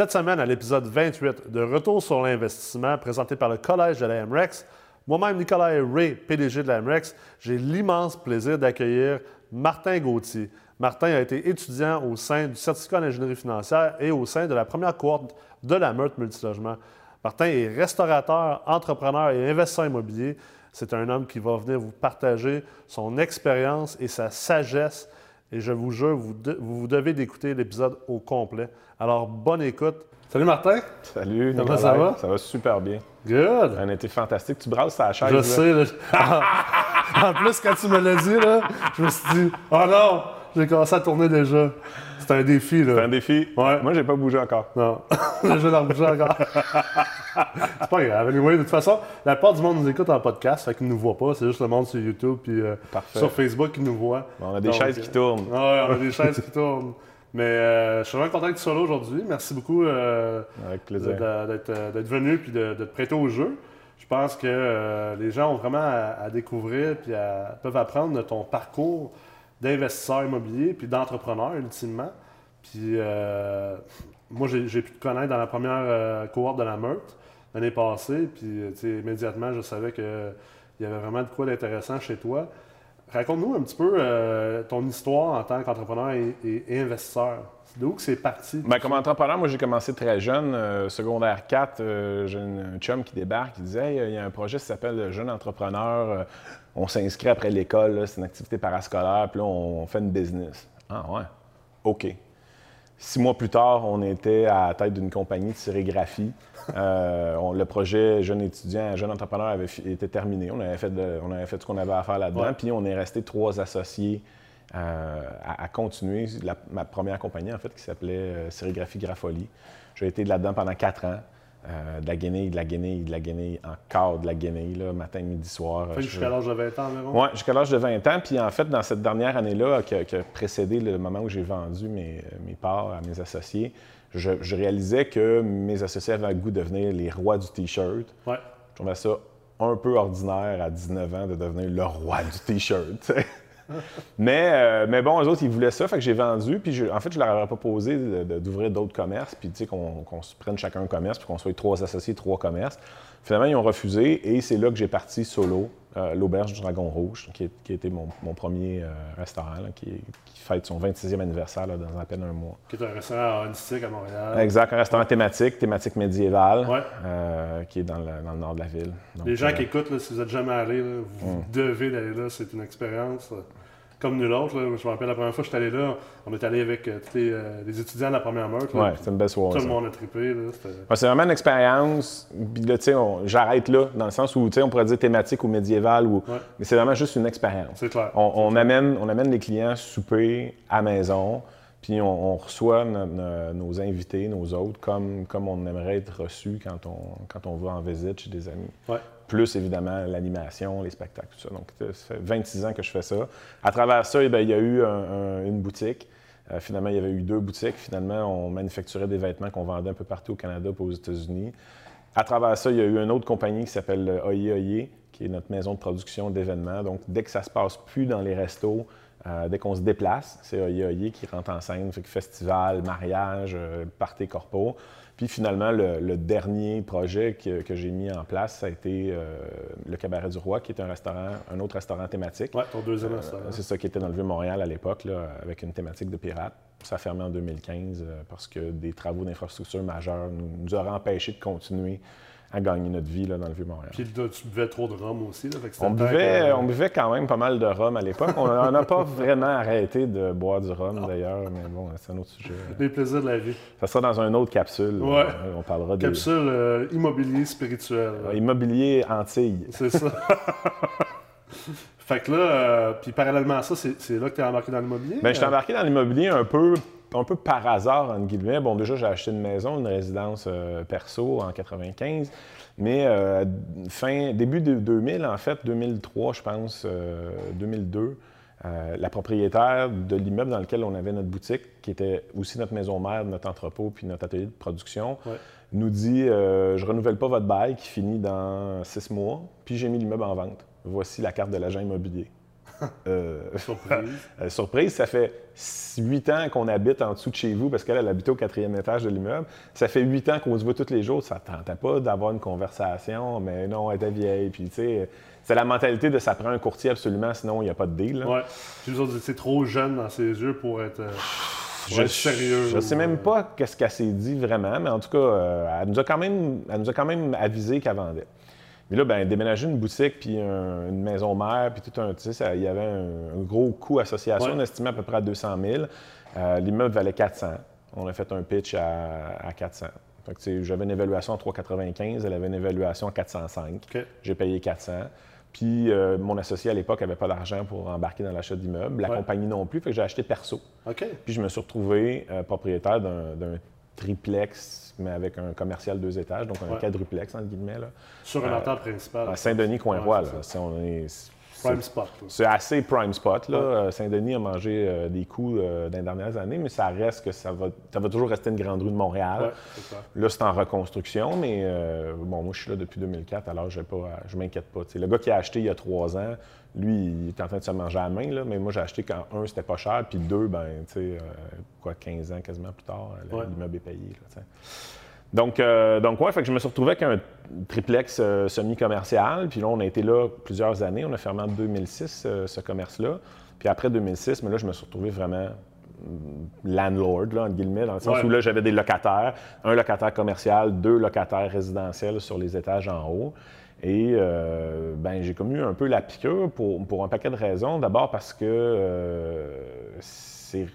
Cette semaine, à l'épisode 28 de Retour sur l'investissement présenté par le Collège de la MREX, moi-même, Nicolas Ray, PDG de la MREX, j'ai l'immense plaisir d'accueillir Martin Gauthier. Martin a été étudiant au sein du certificat d'ingénierie financière et au sein de la première cohorte de la Meurthe Multilogement. Martin est restaurateur, entrepreneur et investisseur immobilier. C'est un homme qui va venir vous partager son expérience et sa sagesse. Et je vous jure, vous, vous devez d'écouter l'épisode au complet. Alors, bonne écoute. Salut Martin. Salut, Comment ça va? Ça va super bien. Good. Un été fantastique. Tu brasses ta chaise. Je là. sais. là. en plus, quand tu me l'as dit, là, je me suis dit, oh non, j'ai commencé à tourner déjà. C'était un défi. C'est Là. un défi. Ouais. Moi, j'ai pas bougé encore. Non, je vais bouger encore. c'est pas grave. Anyway, de toute façon, la plupart du monde nous écoute en podcast, fait qu'ils ne nous voient pas. C'est juste le monde sur YouTube puis euh, sur Facebook qui nous voit. On a des Donc, chaises qui tournent. Ouais, on a des chaises qui tournent. Mais euh, je suis vraiment content que tu sois là aujourd'hui. Merci beaucoup euh, d'être venu puis de, de te prêter au jeu. Je pense que les gens ont vraiment à, à découvrir puis à- peuvent apprendre de ton parcours d'investisseur immobilier puis d'entrepreneur ultimement. Puis euh, moi, j'ai pu te connaître dans la première euh, cohorte de la Meurthe l'année passée. Puis euh, immédiatement, je savais qu'il y avait vraiment de quoi d'intéressant chez toi. Raconte-nous un petit peu euh, ton histoire en tant qu'entrepreneur et investisseur. C'est d'où que c'est parti? Ben, comme entrepreneur, moi, j'ai commencé très jeune. euh, secondaire 4, euh, j'ai un chum qui débarque, qui disait Hey, il y a un projet qui s'appelle le Jeune Entrepreneur. euh, on s'inscrit après l'école, c'est une activité parascolaire, puis là, on, on fait une business. Ah, ouais. OK. Six mois plus tard, on était à la tête d'une compagnie de sérigraphie. Euh, on- le projet jeune étudiant, jeune entrepreneur avait été terminé. On avait fait, de- on avait fait ce qu'on avait à faire là-dedans. Puis on est resté trois associés euh, à, à continuer la- ma première compagnie, en fait, qui s'appelait euh, Sérigraphie Grapholie. J'ai été là-dedans pendant quatre ans. Euh, de la guenille, de la guenille, de la guenille, encore de la guenille, là, matin, midi, soir. Je- jusqu'à l'âge de 20 ans environ? oui, jusqu'à l'âge de 20 ans. Puis en fait, dans cette dernière année-là, qui, a- qui a précédé le moment où j'ai vendu mes, mes parts à mes associés, je, je réalisais que mes associés avaient le goût de devenir les rois du T-shirt. Ouais. Je trouvais ça un peu ordinaire à 19 ans de devenir le roi du T-shirt. mais, euh, mais bon, eux autres, ils voulaient ça, fait que j'ai vendu. Puis en fait, je leur avais proposé d'ouvrir d'autres commerces, puis qu'on se prenne chacun un commerce, puis qu'on soit trois associés, trois commerces. Finalement, ils ont refusé et c'est là que j'ai parti solo, euh, l'Auberge du Dragon Rouge, qui, est- qui était mon, mon premier euh, restaurant, là, qui, qui fête son 26e anniversaire là, dans à peine un mois. Qui est un restaurant holistique à Montréal. Exact, un restaurant thématique, thématique médiévale, Ouais. euh, qui est dans le, dans le nord de la ville. Donc, Les gens qui écoutent, là, si vous n'êtes jamais allé, là, vous Mm. devez d'aller là. C'est une expérience comme nulle autre. là. Je me rappelle la première fois que j'étais allé là, on est allé avec euh, tous les, euh, les étudiants de la première meurtre. Ouais, puis c'est une belle soirée. Tout le monde a trippé. c'était- Ouais, c'est vraiment une expérience. Puis là, tu sais, on- j'arrête là, dans le sens où, on pourrait dire thématique ou médiéval, ou... Ouais. mais c'est vraiment juste une expérience. C'est clair. On, on amène, on amène les clients souper à la maison, puis on, on reçoit no- no- nos invités, nos autres, comme, comme on aimerait être reçu quand on, quand on va en visite chez des amis. Ouais. Plus évidemment l'animation, les spectacles, tout ça. Donc, ça fait 26 ans que je fais ça. À travers ça, eh il y a eu un- un- une boutique. Euh, finalement, il y avait eu deux boutiques. Finalement, on manufacturait des vêtements qu'on vendait un peu partout au Canada et aux États-Unis. À travers ça, il y a eu une autre compagnie qui s'appelle Oye Oye, qui est notre maison de production d'événements. Donc, dès que ça se passe plus dans les restos, euh, dès qu'on se déplace, c'est Oye Oye qui rentre en scène. Fait que festival, mariage, euh, party corpo. Puis finalement, le, le dernier projet que, que j'ai mis en place, ça a été euh, le Cabaret du Roi, qui est un restaurant, un autre restaurant thématique. Ouais, ton deuxième Euh, restaurant. c'est ça qui était dans le Vieux-Montréal à l'époque, avec une thématique de pirates. Ça a fermé en 2015 euh, parce que des travaux d'infrastructure majeurs nous, nous auraient empêché de continuer à gagner notre vie là, dans le Vieux-Montréal. Puis là, tu buvais trop de rhum aussi. Là, fait que On buvait, que- on buvait quand même pas mal de rhum à l'époque. On n'a pas vraiment arrêté de boire du rhum d'ailleurs, mais bon, c'est un autre sujet. Les plaisirs de la vie. Ça sera dans une autre capsule. Ouais. Euh, On parlera des Capsule euh, immobilier spirituel. euh, immobilier Antilles. C'est ça. fait que là, euh, puis parallèlement à ça, c'est là que tu es embarqué dans l'immobilier? Ben, je suis embarqué dans l'immobilier un peu, un peu par hasard, entre guillemets. Bon, déjà, j'ai acheté une maison, une résidence euh, perso en 95. Mais euh, fin, début de 2000, en fait, 2003, je pense, euh, 2002, euh, la propriétaire de l'immeuble dans lequel on avait notre boutique, qui était aussi notre maison mère, notre entrepôt, puis notre atelier de production, Ouais. nous dit Je renouvelle pas votre bail qui finit dans six mois, puis j'ai mis l'immeuble en vente. Voici la carte de l'agent immobilier. Euh, Surprise. euh, surprise, ça fait huit ans qu'on habite en dessous de chez vous parce qu'elle elle habitait au quatrième étage de l'immeuble. Ça fait huit ans qu'on se voit tous les jours. Ça ne tentait pas d'avoir une conversation, mais non, elle était vieille. Puis, tu sais, c'est la mentalité de ça prend un courtier absolument, sinon il n'y a pas de deal. là. Ouais. C'est trop jeune dans ses yeux pour être, euh, pour Je, être sérieux. je sais même pas qu'est-ce qu'elle s'est dit vraiment, mais en tout cas, elle, nous a quand même, elle nous a quand même avisé qu'elle vendait. Mais là, ben, déménager une boutique, puis un- une maison mère, puis tout un, tu sais, il y avait un, un gros coût association, Ouais. on estimait à peu près à 200 000. Euh, L'immeuble valait 400. On a fait un pitch à, à 400. Fait que, tu sais, j'avais une évaluation à 3,95, elle avait une évaluation à 405. OK. J'ai payé 400. Puis euh, mon associé à l'époque n'avait pas d'argent pour embarquer dans l'achat d'immeubles. La Ouais. compagnie non plus, fait que j'ai acheté perso. Puis je me suis retrouvé euh, propriétaire d'un triplex, mais avec un commercial deux étages, donc un Ouais. quadruplex, entre guillemets, là, Sur un entente principal. à Saint-Denis-Coinvoie. Ouais, là. c'est C'est- on est- Prime c'est- spot. C'est assez prime spot. là. Ouais. Euh, Saint-Denis a mangé euh, des coups euh, dans les dernières années, mais ça reste que ça va, ça va toujours rester une grande rue de Montréal. Ouais, c'est ça. Là, c'est en reconstruction, mais euh, bon, moi, je suis là depuis 2004, alors pas, je m'inquiète pas. Le gars qui a acheté il y a trois ans, lui, il est en train de se manger à la main, là, mais moi, j'ai acheté quand, un, c'était pas cher, puis deux, ben, tu sais, quoi, 15 ans quasiment plus tard, Ouais. l'immeuble est payé. là. Donc, euh, donc ouais, fait que je me suis retrouvé avec un triplex euh, semi-commercial. Puis là, on a été là plusieurs années. On a fermé en 2006 euh, ce commerce-là. Puis après 2006, mais là, je me suis retrouvé vraiment hum, landlord, là, entre guillemets, dans le sens Ouais. où là, j'avais des locataires, un locataire commercial, deux locataires résidentiels sur les étages en haut. Et euh, ben, j'ai comme eu un peu la piqûre pour, pour un paquet de raisons. D'abord parce que euh, c'est,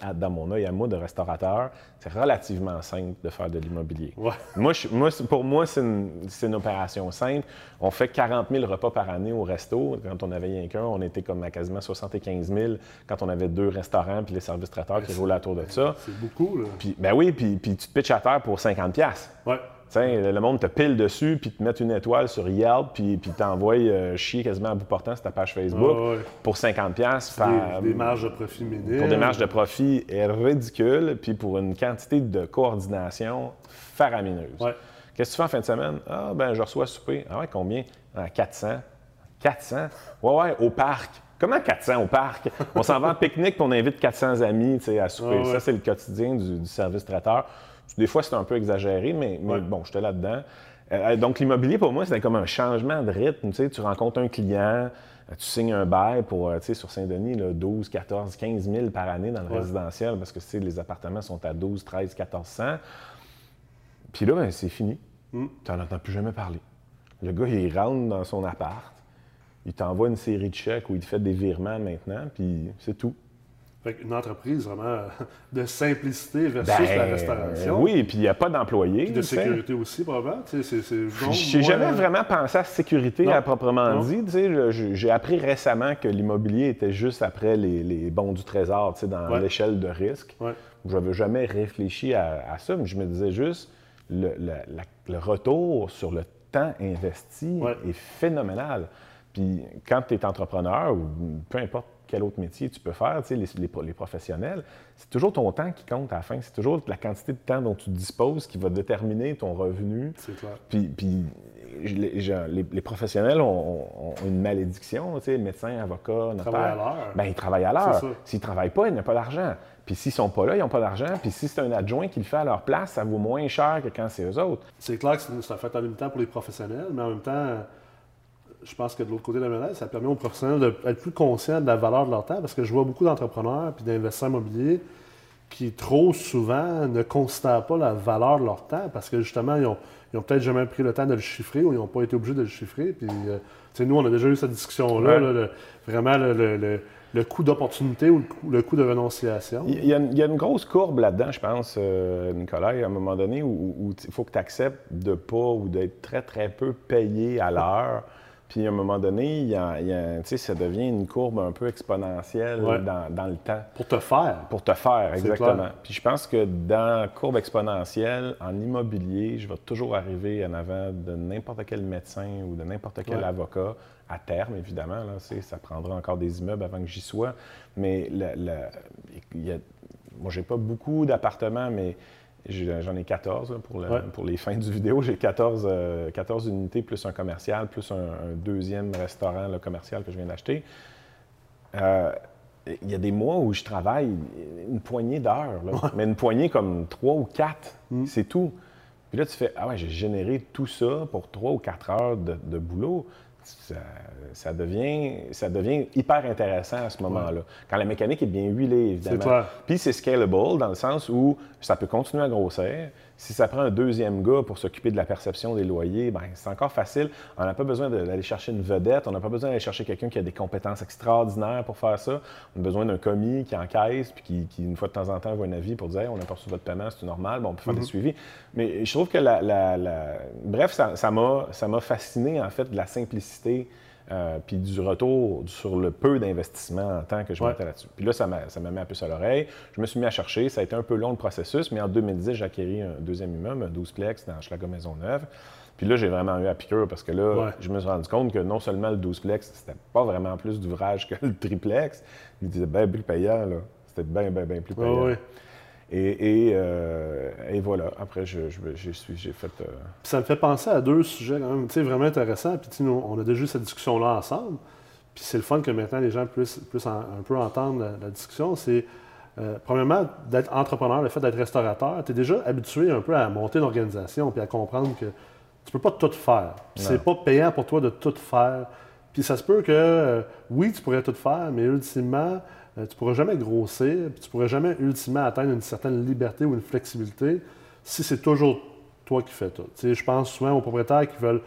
à- dans mon œil à moi de restaurateur, c'est relativement simple de faire de l'immobilier. Ouais. Moi, je- moi, c'est- pour moi, c'est une, opération simple. On fait 40 000 repas par année au resto. Quand on avait rien qu'un, on était comme à quasiment 75 000 quand on avait deux restaurants puis les services traiteurs qui roulaient autour de ça. C'est beaucoup, là. Puis, ben oui, puis, puis tu te pitches à terre pour 50 pièces. Ouais. Le monde te pile dessus, puis te met une étoile sur Yelp, puis, puis t'envoie euh, chier quasiment à bout portant sur ta page Facebook ouais. pour 50 pièces par, Des, des marges de profit minimes. pour des marges de profit est ridicule, puis pour une quantité de coordination faramineuse. Ouais. Qu'est-ce que tu fais en fin de semaine? Ah, ben, je reçois à souper. Ah ouais, combien? Ah, 400. 400? Ouais, ouais, au parc. Comment 400 au parc? On s'en va en pique-nique puis on invite 400 amis tu sais, à souper. Ah ouais. Ça, c'est le quotidien du, du service traiteur. Des fois, c'est un peu exagéré, mais, mais Ouais. bon, j'étais là-dedans. Euh, donc, l'immobilier, pour moi, c'était comme un changement de rythme. Tu, sais, tu rencontres un client, euh, tu signes un bail pour, euh, tu sais, sur Saint-Denis, là, 12, 14, 15 000 par année dans le Ouais. résidentiel parce que tu sais, les appartements sont à 12, 13, 1400. Puis là, ben, c'est fini. Mm. Tu n'en entends plus jamais parler. Le gars, il rentre dans son appart, il t'envoie une série de chèques où il te fait des virements maintenant, puis c'est tout. Fait une entreprise vraiment de simplicité versus Ben, la restauration. Oui, puis il n'y a pas d'employés. De sécurité aussi, probablement. J'ai moi, jamais vraiment pensé à sécurité Non. à proprement Non. dit. J'ai appris récemment que l'immobilier était juste après les, les bons du trésor dans Ouais. l'échelle de risque. Ouais. Je n'avais jamais réfléchi à, à ça, mais je me disais juste le, le- la- le retour sur le temps investi Ouais. est phénoménal. Puis quand tu es entrepreneur ou peu importe quel autre métier tu peux faire, tu sais, les, les pro- les professionnels, c'est toujours ton temps qui compte à la fin. C'est toujours la quantité de temps dont tu disposes qui va déterminer ton revenu. C'est clair. Puis, les, professionnels ont, une malédiction, tu sais, médecins, avocats, notaires. Travaillent à l'heure. Ben, ils travaillent à l'heure. C'est ça. S'ils ne travaillent pas, ils n'ont pas d'argent. Puis s'ils sont pas là, ils n'ont pas d'argent. Puis si c'est un adjoint qui le fait à leur place, ça vaut moins cher que quand c'est eux autres. C'est clair que c'est c'est un fait en même temps pour les professionnels, mais en même temps, je pense que de l'autre côté de la médaille, ça permet aux professionnels d'être plus conscients de la valeur de leur temps parce que je vois beaucoup d'entrepreneurs puis d'investisseurs immobiliers qui, trop souvent, ne considèrent pas la valeur de leur temps parce que justement, ils ont, ils ont peut-être jamais pris le temps de le chiffrer ou ils n'ont pas été obligés de le chiffrer. Puis, euh, nous, on a déjà eu cette discussion-là, Ouais. là, le- vraiment le, le- le- le coût d'opportunité ou le coût, le coût de renonciation. Il y, a, une- il y a une grosse courbe là-dedans, je pense, euh, Nicolas, à un moment donné, où il faut que tu acceptes de pas ou d'être très, très peu payé à l'heure. Puis à un moment donné, il y a- il y a- tu sais, ça devient une courbe un peu exponentielle Ouais. dans, dans le temps. Pour te faire. Pour te faire, exactement. Puis je pense que dans courbe exponentielle, en immobilier, je vais toujours arriver en avant de n'importe quel médecin ou de n'importe quel Ouais. avocat, à terme, évidemment. Là, ça prendra encore des immeubles avant que j'y sois. Mais le- le- il y a, moi, j'ai pas beaucoup d'appartements, mais j'en ai 14 là, pour, le- Ouais. pour les fins du vidéo. J'ai 14, euh, 14 unités plus un commercial, plus un, un deuxième restaurant là, commercial que je viens d'acheter euh, il y a des mois où je travaille une poignée d'heures, mais une poignée comme trois ou quatre, c'est tout. Puis là, tu fais, ah ouais, j'ai généré tout ça pour trois ou quatre heures de, de boulot. Ça, ça devient, ça devient hyper intéressant à ce moment-là. Quand la mécanique est bien huilée, évidemment. Puis c'est scalable dans le sens où ça peut continuer à grossir. Si ça prend un deuxième gars pour s'occuper de la perception des loyers, ben c'est encore facile. On n'a pas besoin d'aller chercher une vedette. On n'a pas besoin d'aller chercher quelqu'un qui a des compétences extraordinaires pour faire ça. On a besoin d'un commis qui encaisse puis qui, qui, une fois de temps en temps, voit un avis pour dire Hey, on a pas reçu votre paiement, c'est normal. Bon, on peut faire des suivis. Mais je trouve que la. la- la- Bref, ça ça m'a ça m'a fasciné, en fait, de la simplicité. Euh, puis du retour sur le peu d'investissement en temps que je Ouais. mettais là-dessus. Puis là, ça m'a ça m'a mis un peu sur l'oreille. Je me suis mis à chercher. Ça a été un peu long le processus, mais en 2010, j'ai acquis un deuxième immeuble, un 12plex dans Schlager Maisonneuve. Puis là, j'ai vraiment eu à piqûre parce que là, Ouais. je me suis rendu compte que non seulement le 12plex, c'était pas vraiment plus d'ouvrage que le triplex, il était bien plus payant, là. C'était bien, bien, bien plus Ouais, payant. ouais. Et, et, euh, et voilà. Après, je, suis- j'ai fait. euh, Puis ça me fait penser à deux sujets quand même, tu sais, vraiment intéressants. Puis tu on a déjà eu cette discussion-là ensemble. Puis c'est le fun que maintenant les gens puissent, puissent en- un peu entendre la, la discussion. C'est, euh, premièrement, d'être entrepreneur, le fait d'être restaurateur. Tu es déjà habitué un peu à monter une organisation puis à comprendre que tu peux pas tout faire. Puis c'est pas payant pour toi de tout faire. Puis ça se peut que, euh, oui, tu pourrais tout faire, mais ultimement, euh, tu pourras jamais grossir, puis tu pourras jamais ultimement atteindre une certaine liberté ou une flexibilité si c'est toujours toi qui fais tout. Je pense souvent aux propriétaires qui veulent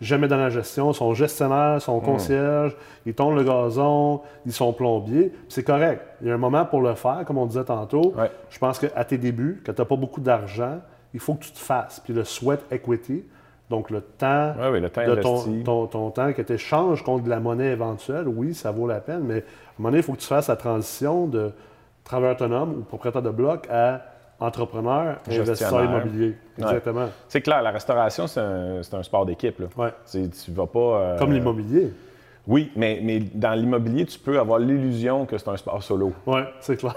jamais dans la gestion, sont gestionnaires, sont concierges, ils tournent le gazon, ils sont plombiers. C'est correct. Il y a un moment pour le faire, comme on disait tantôt. Ouais. Je pense qu'à tes débuts, quand tu n'as pas beaucoup d'argent, il faut que tu te fasses. Puis le sweat equity, donc le temps Ouais, oui, le temps de ton, ton- ton temps que tu échanges contre de la monnaie éventuelle, oui, ça vaut la peine, mais à un moment donné, il faut que tu fasses la transition de travailleur autonome ou propriétaire de bloc à entrepreneur, investisseur immobilier. Ouais. Exactement. C'est clair, la restauration, c'est un, un sport d'équipe. Ouais. Tu tu vas pas. euh, Comme l'immobilier. Oui, mais, mais dans l'immobilier, tu peux avoir l'illusion que c'est un sport solo. Oui, c'est clair.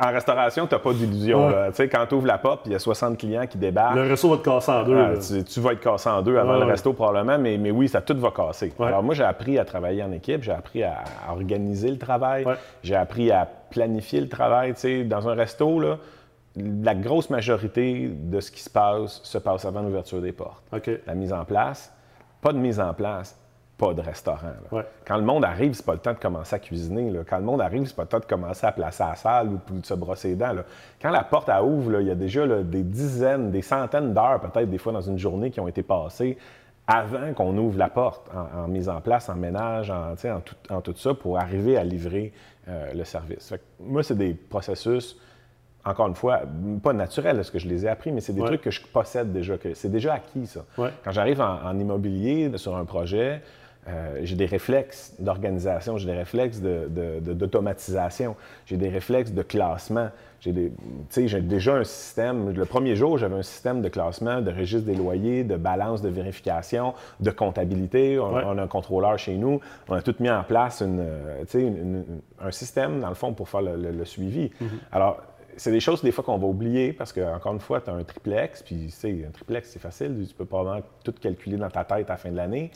En restauration, tu n'as pas d'illusion. Ouais. sais, Quand tu ouvres la porte, il y a 60 clients qui débarquent. Le resto va te casser en deux. Ah, tu, tu vas être cassé en deux avant Ouais, le ouais. resto probablement, mais, mais oui, ça tout va casser. Alors moi, j'ai appris à travailler en équipe, j'ai appris à, à organiser le travail, j'ai appris à planifier le travail. Sais, dans un resto, là, la grosse majorité de ce qui se passe se passe avant l'ouverture des portes. La mise en place, pas de mise en place, pas de restaurant. là. Ouais. Quand le monde arrive, c'est pas le temps de commencer à cuisiner. là. Quand le monde arrive, c'est pas le temps de commencer à placer la salle ou de se brosser les dents. là. Quand la porte ouvre, il y a déjà des dizaines, des centaines d'heures, peut-être des fois dans une journée, qui ont été passées avant qu'on ouvre la porte, en, en mise en place, en ménage, en, tout, en tout ça, pour arriver à livrer euh, le service. Fait que moi, c'est des processus encore une fois, pas naturel, parce que je les ai appris, mais c'est des Ouais. trucs que je possède déjà, que c'est déjà acquis, ça. Ouais. Quand j'arrive en immobilier sur un projet, euh, j'ai des réflexes d'organisation, j'ai des réflexes de- de- de- d'automatisation, j'ai des réflexes de classement. J'ai déjà un système. Le premier jour, j'avais un système de classement, de registre des loyers, de balance de vérification, de comptabilité. On, Ouais. on a un contrôleur chez nous. On a tout mis en place une, euh, une- une- un système, dans le fond, pour faire le, le- le suivi. Alors, c'est des choses des fois qu'on va oublier parce que, encore une fois, tu as un triplex, puis tu sais, un triplex, c'est facile, tu peux probablement tout calculer dans ta tête à la fin de l'année.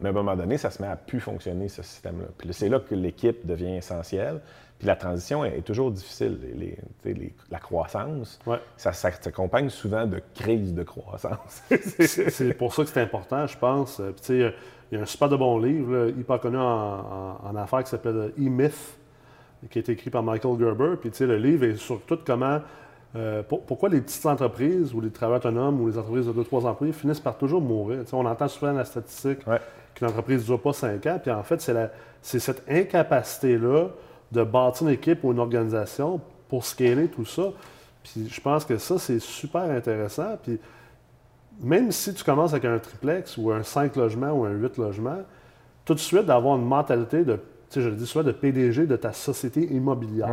Mais à un moment donné, ça se met à plus fonctionner, ce système-là. Puis c'est là que l'équipe devient essentielle. Puis la transition est, est toujours difficile. Les- les- tu sais, les- la croissance, Ouais. ça, ça s'accompagne souvent de crises de croissance. C'est pour ça que c'est important, je pense. Euh, puis, tu sais, il y a un super de bon livre, là, hyper connu en, en- en affaires, qui s'appelle euh, E-Myth, qui a été écrit par Michael Gerber. Puis, tu sais, le livre est sur tout comment, euh, pour- pourquoi les petites entreprises ou les travailleurs autonomes ou les entreprises de 2-3 employés finissent par toujours mourir. Tu sais, on entend souvent la statistique Ouais. qu'une entreprise ne dure pas 5 ans. Puis, en fait, c'est la- c'est cette incapacité-là de bâtir une équipe ou une organisation pour scaler tout ça. Puis, je pense que ça, c'est super intéressant. Puis, même si tu commences avec un triplex ou un 5 logements ou un 8 logements, tout de suite d'avoir une mentalité de, sais, je le dis souvent, de PDG de ta société immobilière.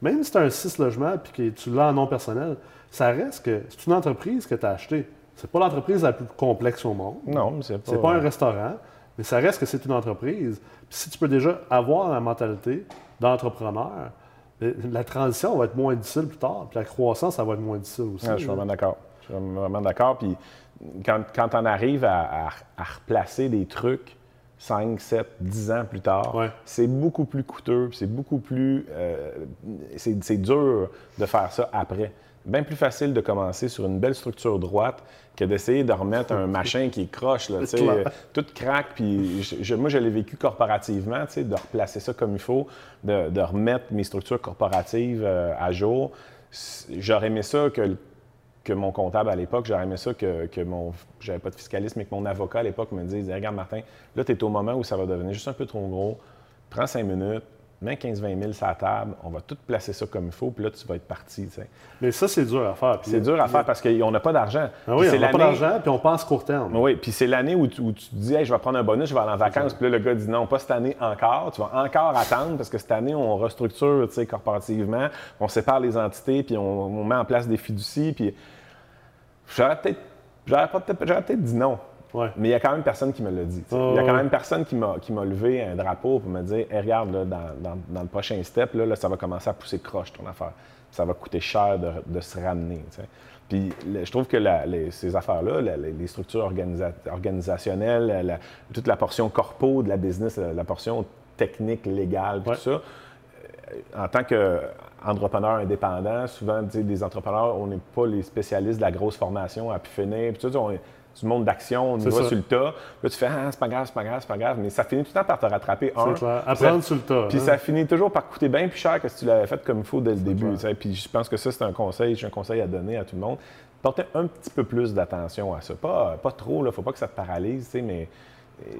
Même si tu as un 6 logements et que tu l'as en nom personnel, ça reste que c'est une entreprise que tu as achetée. C'est pas l'entreprise la plus complexe au monde. non, mais c'est pas... C'est pas un restaurant, mais ça reste que c'est une entreprise. Puis si tu peux déjà avoir la mentalité d'entrepreneur, la transition va être moins difficile plus tard, puis la croissance, ça va être moins difficile aussi. Ah, je suis vraiment d'accord. Je suis vraiment d'accord. Puis quand, quand on arrive à, à- à replacer des trucs 5, 7, 10 ans plus tard, Ouais. c'est beaucoup plus coûteux, c'est beaucoup plus. euh, c'est dur de faire ça après. Bien plus facile de commencer sur une belle structure droite que d'essayer de remettre un machin qui croche, là, tu sais, Clair. euh, tout craque. Puis je- je- moi, je l'ai vécu corporativement, tu sais, de replacer ça comme il faut, de, de remettre mes structures corporatives euh, à jour. J'aurais aimé ça que, le- que mon comptable à l'époque, j'aurais aimé ça que, que mon. J'avais pas de fiscaliste, mais que mon avocat à l'époque me dise Regarde, Martin, là, tu es au moment où ça va devenir juste un peu trop gros. Prends cinq minutes, mets 15-20 000 sur la table, on va tout placer ça comme il faut, puis là, tu vas être parti. Mais ça, c'est dur à faire. C'est dur à faire parce qu'on n'a pas d'argent. Ah oui, on n'a pas d'argent, puis on pense court terme. oui, puis c'est l'année où, tu- où tu te dis, hey, je vais prendre un bonus, je vais aller en vacances. Puis là, le gars dit, non, pas cette année encore. Tu vas encore attendre parce que cette année, on restructure corporativement, on sépare les entités, puis on, on met en place des fiducies. Puis j'aurais peut-être, peut-être dit non. Ouais. Mais il y a quand même personne qui me l'a dit. il y a quand même personne qui m'a, levé un drapeau pour me dire hey, regarde, là, dans, dans- dans le prochain step, là, là, ça va commencer à pousser croche ton affaire. Ça va coûter cher de, de se ramener. Puis je trouve que la- les- ces affaires-là, les, structures organisa- organisationnelles, la- toute la portion corpo de la business, la, la portion technique, légale, Ouais. tout ça, euh, en tant qu'entrepreneur indépendant, souvent, des entrepreneurs, on n'est pas les spécialistes de la grosse formation à pu finir. Puis tout ça, on est du monde d'action, on y C'est va ça. sur le tas. Là, tu fais, ah, c'est pas grave, c'est pas grave, c'est pas grave. Mais ça finit tout le temps par te rattraper, un. Clair. Puis Apprendre ça- sur le tas. Puis hein. ça finit toujours par coûter bien plus cher que si tu l'avais fait comme il faut dès le début. Puis je pense que ça, c'est un conseil, j'ai un conseil à donner à tout le monde. Portez un petit peu plus d'attention à ça. Pas, pas trop, il faut pas que ça te paralyse, tu sais, mais.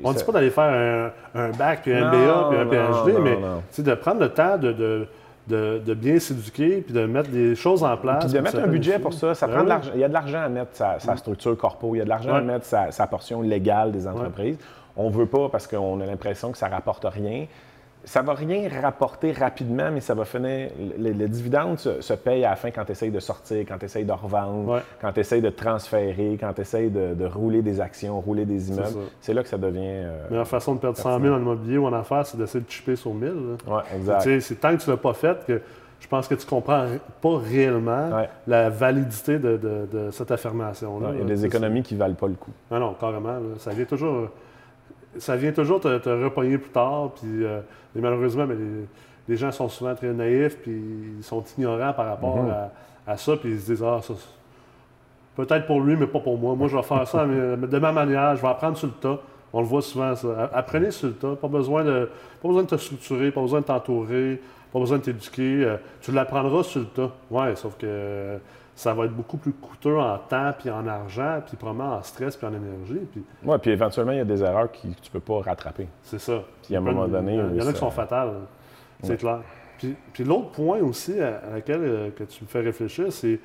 On ne dit pas d'aller faire un, un bac, puis un Non, MBA, puis un non, PhD, non, mais de prendre le temps de, de, de- de bien s'éduquer, puis de mettre des choses en place. Puis de mettre un budget pour ça, ça Ben prend de l'argent. Il y a de l'argent à mettre sa, sa structure corpo, il y a de l'argent à mettre sa, sa portion légale des entreprises. On ne veut pas parce qu'on a l'impression que ça ne rapporte rien. Ça ne va rien rapporter rapidement, mais ça va finir. Le, le dividende se, se paye à la fin quand tu essayes de sortir, quand tu essayes de revendre, Ouais. quand tu essayes de transférer, quand tu essayes de, de rouler des actions, rouler des immeubles. C'est là que ça devient. euh, La meilleure façon de perdre 100 000 en immobilier ou en affaires, c'est d'essayer de chipper sur 1000. là. ouais, exact. C'est tant que tu ne l'as pas fait que je pense que tu comprends pas réellement Ouais. la validité de, de- de cette affirmation-là. Il y a des économies qui ne valent pas le coup. Non, non, carrément. là. Ça vient toujours, ça vient toujours te, te repogner plus tard. Puis, euh, et malheureusement, mais les, les gens sont souvent très naïfs puis ils sont ignorants par rapport Mhm. à, à ça. Puis ils se disent, ah, ça, peut-être pour lui, mais pas pour moi. Moi, je vais faire ça mais de ma manière. Je vais apprendre sur le tas. On le voit souvent, ça. Apprenez sur le tas. Pas besoin de, pas besoin de te structurer, pas besoin de t'entourer, pas besoin de t'éduquer. Euh, tu l'apprendras sur le tas. Ouais, sauf que euh, ça va être beaucoup plus coûteux en temps, puis en argent, puis probablement en stress, puis en énergie. Puis Ouais, puis éventuellement, il y a des erreurs qui- que tu ne peux pas rattraper. c'est ça. Puis à un moment donné, Il y en a- qui sont fatales, c'est Ouais. clair. Puis, puis l'autre point aussi à, à laquelle euh, que tu me fais réfléchir, c'est,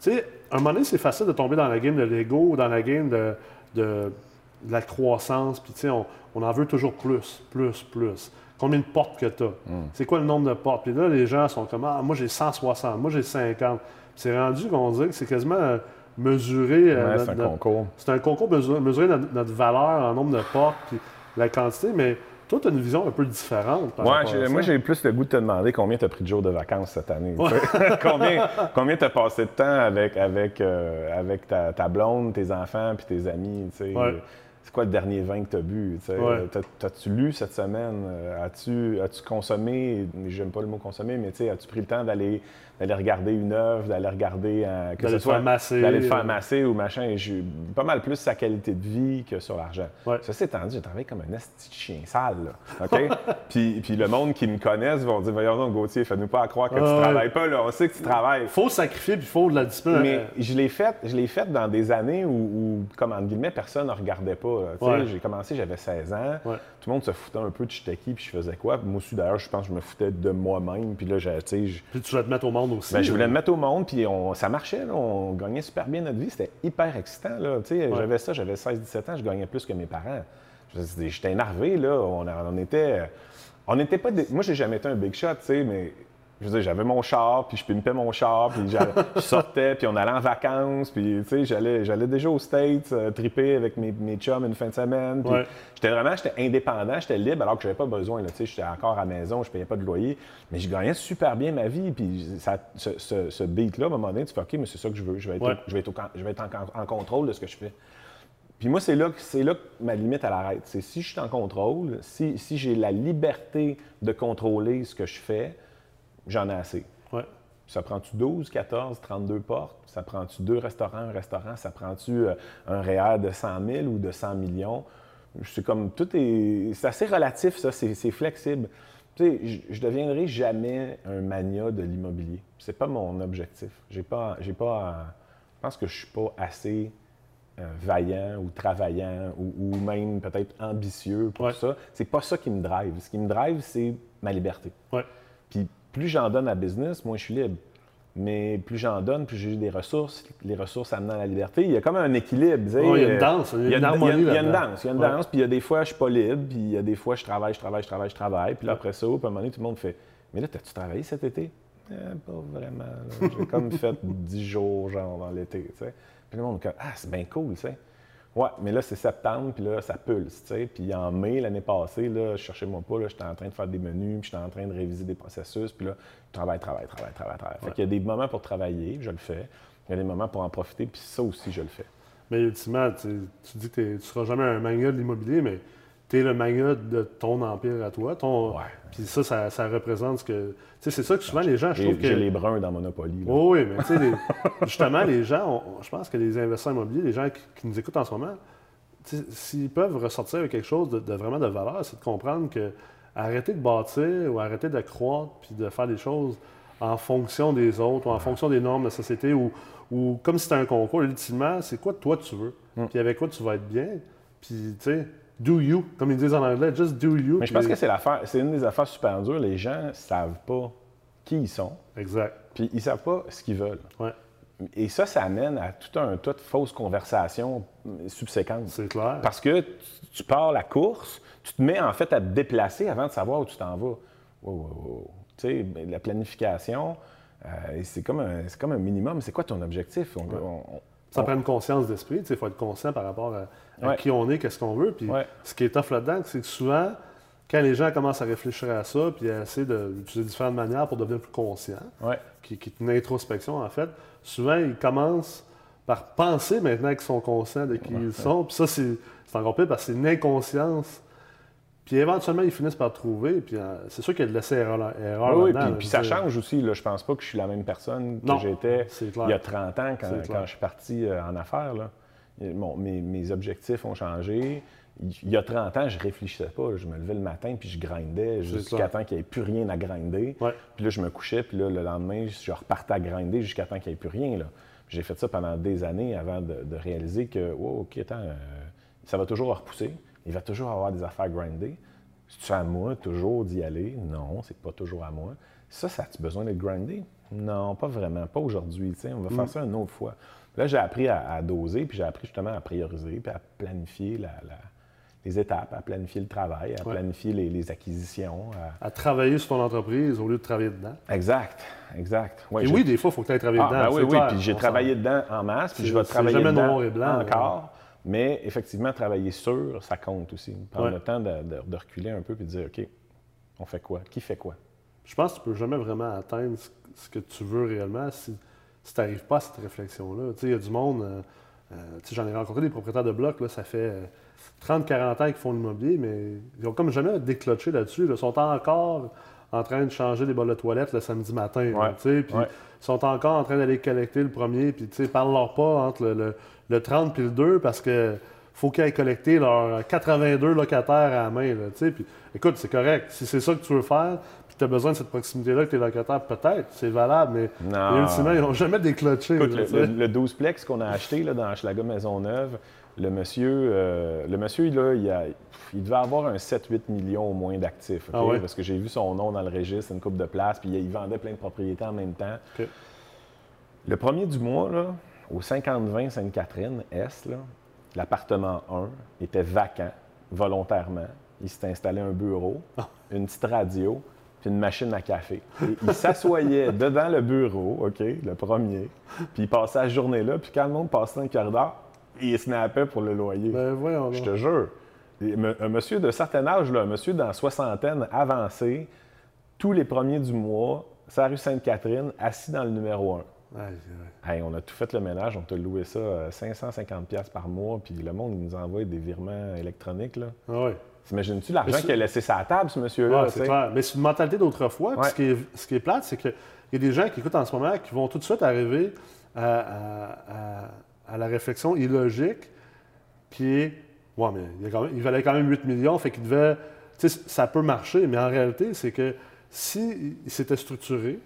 tu sais, à un moment donné, c'est facile de tomber dans la game de l'ego ou dans la game de, de- de la croissance. Puis, tu sais, on, on en veut toujours plus, plus, plus. Combien de portes que tu as? Hmm. C'est quoi le nombre de portes? Puis là, les gens sont comme, ah, moi j'ai 160, moi j'ai 50. C'est rendu qu'on dit que c'est quasiment euh, mesurer. euh, Ouais, c'est un notre- concours. c'est un concours mesurer, mesurer notre, notre valeur en nombre de portes puis la quantité, mais toi, tu as une vision un peu différente. Par Ouais, moi, j'ai plus le goût de te demander combien tu as pris de jours de vacances cette année. tu combien combien tu as passé de temps avec, avec, euh, avec ta, ta blonde, tes enfants puis tes amis? tu? Ouais. C'est quoi le dernier vin que tu as bu? tu T'as-tu lu cette semaine? As-tu as consommé, j'aime pas le mot consommer, mais tu sais, as-tu pris le temps d'aller d'aller regarder une œuvre, d'aller regarder euh, que D'aller ce soit d'aller te faire masser ou machin. Et J'ai pas mal plus sa qualité de vie que sur l'argent. Ouais. Ceci étant dit, j'ai travaillé comme un esti de chien sale. Là, OK? puis, puis le monde qui me connaisse vont dire Voyons donc, Gauthier, fais-nous pas à croire que Ah tu ouais. travailles pas. Là. On sait que tu travailles. Il faut sacrifier puis il faut de la discipline. Mais Euh, je l'ai fait, je l'ai fait dans des années où, où, comme entre guillemets, personne ne regardait pas. Ouais. J'ai commencé, j'avais 16 ans. Tout le monde se foutait un peu de j'étais qui, puis je faisais quoi? Moi aussi, d'ailleurs, je pense que je me foutais de moi-même. Puis là, j'ai- tu sais, je- Puis tu vas te mettre au monde aussi. ben, je voulais me mettre au monde, puis on, ça marchait. là. on gagnait super bien notre vie. C'était hyper excitant. J'avais ça, j'avais 16-17 ans, je gagnais plus que mes parents. J'étais énervé. Là. On, on était. On n'était pas. des- Moi, j'ai jamais été un big shot, tu sais, mais. Je veux dire, j'avais mon char, puis je pimpais mon char, puis je sortais, puis on allait en vacances, puis tu sais, j'allais, j'allais déjà aux States, euh, triper avec mes, mes chums une fin de semaine. puis Ouais. J'étais vraiment, j'étais indépendant, j'étais libre, alors que j'avais pas besoin, là, tu sais, j'étais encore à la maison, je payais pas de loyer, mais je gagnais super bien ma vie, puis ça, ce, ce, ce beat-là, à un moment donné, tu fais, OK, mais c'est ça que je veux, je vais être, Ouais. je vais être, au- je vais être en, en contrôle de ce que je fais. Puis moi, c'est là, que- c'est là que ma limite, elle arrête. C'est si je suis en contrôle, si, si j'ai la liberté de contrôler ce que je fais, j'en ai assez. Ouais. Ça prend-tu 12, 14, 32 portes? Ça prend-tu deux restaurants, un restaurant? Ça prend-tu euh, un REER de 100 000 ou de 100 millions? C'est comme, tout est... C'est assez relatif, ça. C'est c'est flexible. Tu sais, je, je deviendrai jamais un mania de l'immobilier. C'est pas mon objectif. J'ai pas... J'ai pas... Je pense que je suis pas assez euh, vaillant ou travaillant ou, ou même peut-être ambitieux pour Ouais. ça. C'est pas ça qui me drive. Ce qui me drive, c'est ma liberté. Ouais. Puis plus j'en donne à business, moins je suis libre. Mais plus j'en donne, plus j'ai des ressources, les ressources amenant à la liberté. Il y a comme un équilibre. il y a une danse, il y a une il y a- danse, il y a une Ouais. danse. Puis il y a des fois, je suis pas libre. Puis il y a des fois, je travaille, je travaille, je travaille, je travaille. Puis là, après ça, à un moment donné, tout le monde fait Mais là, t'as-tu travaillé cet été Eh, Pas vraiment. J'ai comme fait 10 jours, genre, dans l'été. Puis le monde me dit Ah, c'est bien cool, tu sais. Ouais, mais là, c'est septembre, puis là, ça pulse, tu sais. Puis en mai, l'année passée, là, je cherchais mon pas, là, j'étais en train de faire des menus, puis j'étais en train de réviser des processus, puis là, je travaille, travaille, travaille, travaille, travaille. Fait qu'il y a des moments pour travailler, je le fais. Il y a des moments pour en profiter, puis ça aussi, je le fais. Mais ultimement, tu, tu dis que tu ne seras jamais un manga de l'immobilier, mais tu es le manga de ton empire à toi. Ton... Ouais. Puis ça, ça, ça représente ce que. Tu sais, c'est ça que souvent les gens, je J'ai trouve que. j'ai les bruns dans Monopoly. là. Oui, mais tu sais, les- justement, les gens, on- je pense que les investisseurs immobiliers, les gens qui, qui nous écoutent en ce moment, s'ils peuvent ressortir avec quelque chose de, de vraiment de valeur, c'est de comprendre que arrêter de bâtir ou arrêter de croître puis de faire des choses en fonction des autres ou en fonction des normes de la société ou, ou comme si c'était un concours, ultimement, c'est quoi toi tu veux, Mm. puis avec quoi tu vas être bien, puis tu sais, do you, comme ils disent en anglais, just do you. Mais je pense que c'est l'affaire, c'est une des affaires super dures. Les gens savent pas qui ils sont, Exact. puis ils savent pas ce qu'ils veulent. Ouais, Et ça, ça amène à tout un tas de fausses conversations subséquentes. c'est clair. Parce que tu, pars la course, tu te mets en fait à te déplacer avant de savoir où tu t'en vas. Wow, wow, wow. Tu sais, ben, la planification, euh, c'est comme, un- comme un minimum. C'est quoi ton objectif? On- on- on- Ça prend une conscience d'esprit. Il faut être conscient par rapport à, à qui on est, qu'est-ce qu'on veut. Puis ce qui est tough là-dedans, c'est que souvent, quand les gens commencent à réfléchir à ça, puis à essayer de- d'utiliser différentes manières pour devenir plus conscients, Ouais. qui, qui est une introspection en fait, souvent ils commencent par penser maintenant qu'ils sont conscients de qui ils sont. Puis ça, c'est encore pire parce que c'est une inconscience. Puis éventuellement, ils finissent par trouver. Puis euh, c'est sûr qu'il y a de l'essai-erreur erreur Oui, puis, puis ça change aussi. Là. Je pense pas que je suis la même personne que j'étais il y a 30 ans quand je suis parti euh, en affaires. Là. Bon, mes, mes objectifs ont changé. Il y a 30 ans, je réfléchissais pas. Je me levais le matin puis je grindais jusqu'à temps qu'il n'y ait plus rien à grinder. Ouais. Puis là, je me couchais, puis là, le lendemain, je repartais à grinder jusqu'à temps qu'il n'y ait plus rien. Là. J'ai fait ça pendant des années avant de, de réaliser que, wow, OK, attends, euh, ça va toujours repousser. Il va toujours avoir des affaires grindées. C'est-tu à moi toujours d'y aller? Non, c'est pas toujours à moi. Ça, ça a-tu besoin d'être grindé? Non, pas vraiment. Pas aujourd'hui. On va faire ça une autre fois. Là, j'ai appris à, à doser, puis j'ai appris justement à prioriser, puis à planifier la- la- les étapes, à planifier le travail, à Ouais. planifier les, les acquisitions. à- À travailler sur ton entreprise au lieu de travailler dedans. Exact, exact. Ouais, Et oui, des fois, il faut que tu ailles travailler ah, dedans. ben oui, oui, puis j'ai travaillé dedans en masse, puis je vais travailler jamais dedans noir et blanc, là. encore. Mais effectivement, travailler sûr, ça compte aussi. Prendre le temps de, de- de reculer un peu puis de dire, OK, on fait quoi? Qui fait quoi? Je pense que tu peux jamais vraiment atteindre ce, ce que tu veux réellement si, si tu n'arrives pas à cette réflexion-là. Il y a du monde, euh, euh, j'en ai rencontré des propriétaires de blocs, là, ça fait euh, 30-40 ans qu'ils font l'immobilier, mais ils ont comme jamais décloché là-dessus. là. Ils sont encore en train de changer les bols de toilette le samedi matin. Ouais, puis ouais. ils sont encore en train d'aller collecter le premier, puis parle-leur pas entre le, le- le 30 et le 2 parce que faut qu'ils aillent collecter leurs 82 locataires à la main. Là, puis, écoute, c'est correct. Si c'est ça que tu veux faire, tu as besoin de cette proximité-là avec tes locataires, peut-être, c'est valable, mais Non. ultimement, ils n'ont jamais. Écoute, là, le, tu sais. le- le 12plex qu'on a acheté là, dans Schlager Maisonneuve, le monsieur, euh, le monsieur là, il, a- il devait avoir un 7-8 millions au moins d'actifs. Ah ouais? Parce que j'ai vu son nom dans le registre, une coupe de place, puis il vendait plein de propriétés en même temps. Le premier du mois, là, au 50-20 Sainte-Catherine, là, l'appartement 1 était vacant volontairement. Il s'est installé un bureau, Ah. une petite radio, puis une machine à café. Et il s'assoyait devant le bureau, OK, le premier, puis il passait la journée là, puis quand le monde passait dans le corridor, il snappait pour le loyer. Ben voyons Je te jure. Un monsieur de certain âge, là, un monsieur dans la soixantaine avancé, tous les premiers du mois, la rue Sainte-Catherine, assis dans le numéro 1. Ouais, ouais. Hey, on a tout fait le ménage, on t'a loué ça euh, 550$ piastres par mois, puis le monde il nous envoie des virements électroniques. Là. Ah. T'imagines-tu l'argent qu'il a laissé sur la table, ce monsieur-là? Ouais, tu c'est clair. Mais c'est une mentalité d'autrefois. Ouais. ce, qui est, ce qui est plate, c'est qu'il y a des gens qui écoutent en ce moment qui vont tout de suite arriver à, à- à- à la réflexion illogique qui est Ouais, mais il, y a quand même- il valait quand même 8 millions, fait qu'il devait. Tu sais, ça peut marcher, mais en réalité, c'est que s'il s'était structuré,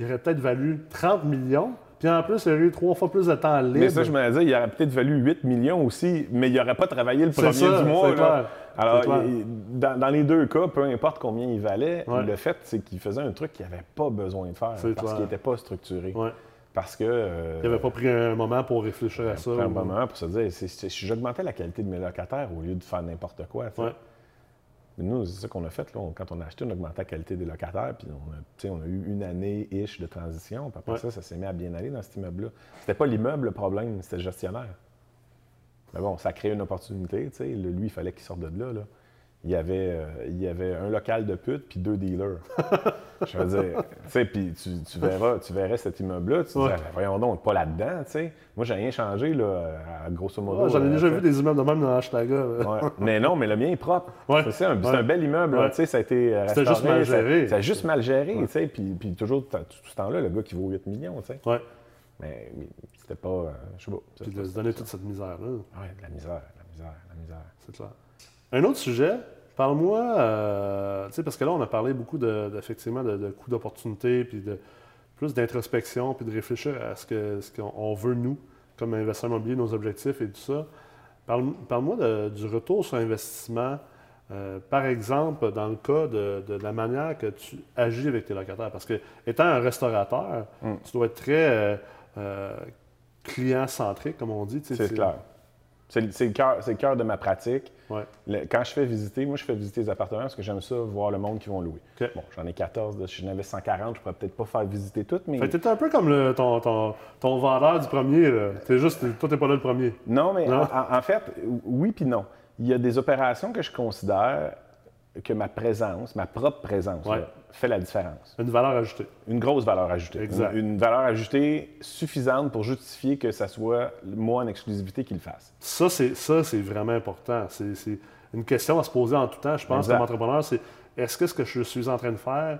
il aurait peut-être valu 30 millions, puis en plus, il aurait eu trois fois plus de temps libre. Mais ça, je me disais, il aurait peut-être valu 8 millions aussi, mais il n'aurait pas travaillé le premier ça, du mois. clair. Alors, C'est clair. il- dans, dans les deux cas, peu importe combien il valait, Ouais. le fait, c'est qu'il faisait un truc qu'il n'avait pas besoin de faire parce qu'il n'était pas structuré. Ouais. Parce que. euh, Il n'avait pas pris un moment pour réfléchir à ça. pris un ou- moment pour se dire, c'est- j'augmentais la qualité de mes locataires au lieu de faire n'importe quoi. Mais Nous, c'est ça qu'on a fait. Là. On- Quand on a acheté, on a augmenté la qualité des locataires. Puis on a, on a eu une année-ish de transition. Puis après Ouais. ça, ça s'est mis à bien aller dans cet immeuble-là. C'était pas l'immeuble le problème, c'était le gestionnaire. Mais bon, ça a créé une opportunité. Lui, il fallait qu'il sorte de là. là. Il, y avait, euh, il y avait un local de pute puis deux dealers. Je veux dire, tu sais, puis tu, tu verras, tu verrais cet immeuble-là, tu Ouais. dirais, Ben, voyons donc, pas là-dedans, tu sais. Moi, j'ai rien changé, là, à grosso modo. Ouais, J'en ai euh, déjà vu des immeubles de même dans Ashtaga. là. Ouais. Mais non, mais le mien est propre. C'est un, un bel immeuble. tu sais, ça a été euh, C'était juste mal géré. Ça a juste mal géré. tu sais, Puis, puis toujours, tout ce temps-là, le gars qui vaut 8 millions. tu sais. Ouais. Mais, c'était pas. euh, je sais pas. Puis de se donner toute cette misère-là. Ouais, de la misère, la misère, la misère. C'est clair. Un autre sujet, parle-moi, euh, tu sais, parce que là, on a parlé beaucoup de, d'effectivement de, de coûts d'opportunité, puis de plus d'introspection, puis de réfléchir à ce que ce qu'on on veut, nous, comme investisseur immobilier, nos objectifs et tout ça. Parle, parle-moi de- du retour sur investissement, euh, par exemple, dans le cas de, de la manière que tu agis avec tes locataires. Parce que, étant un restaurateur, Mm. tu dois être très euh, client-centrique, comme on dit. C'est clair. C'est le- c'est le cœur c'est le cœur de ma pratique. Ouais. Le- quand je fais visiter, moi, je fais visiter les appartements parce que j'aime ça, voir le monde qui vont louer. Bon, j'en ai 14. là, Si j'en avais 140, je pourrais peut-être pas faire visiter toutes, mais. Fait que t'es un peu comme le- ton, ton, ton vendeur du premier. Là. T'es juste, toi, t'es pas là le premier. Non, mais Non? En- en fait, oui puis non. Il y a des opérations que je considère que ma présence, ma propre présence, Ouais. là, fait la différence. Une valeur ajoutée. Une grosse valeur ajoutée. Exact. Une, une valeur ajoutée suffisante pour justifier que ça soit moi en exclusivité qui le fasse. Ça, c'est, ça, c'est vraiment important. C'est, c'est une question à se poser en tout temps, je pense, Exact. comme entrepreneur. C'est est-ce que ce que je suis en train de faire,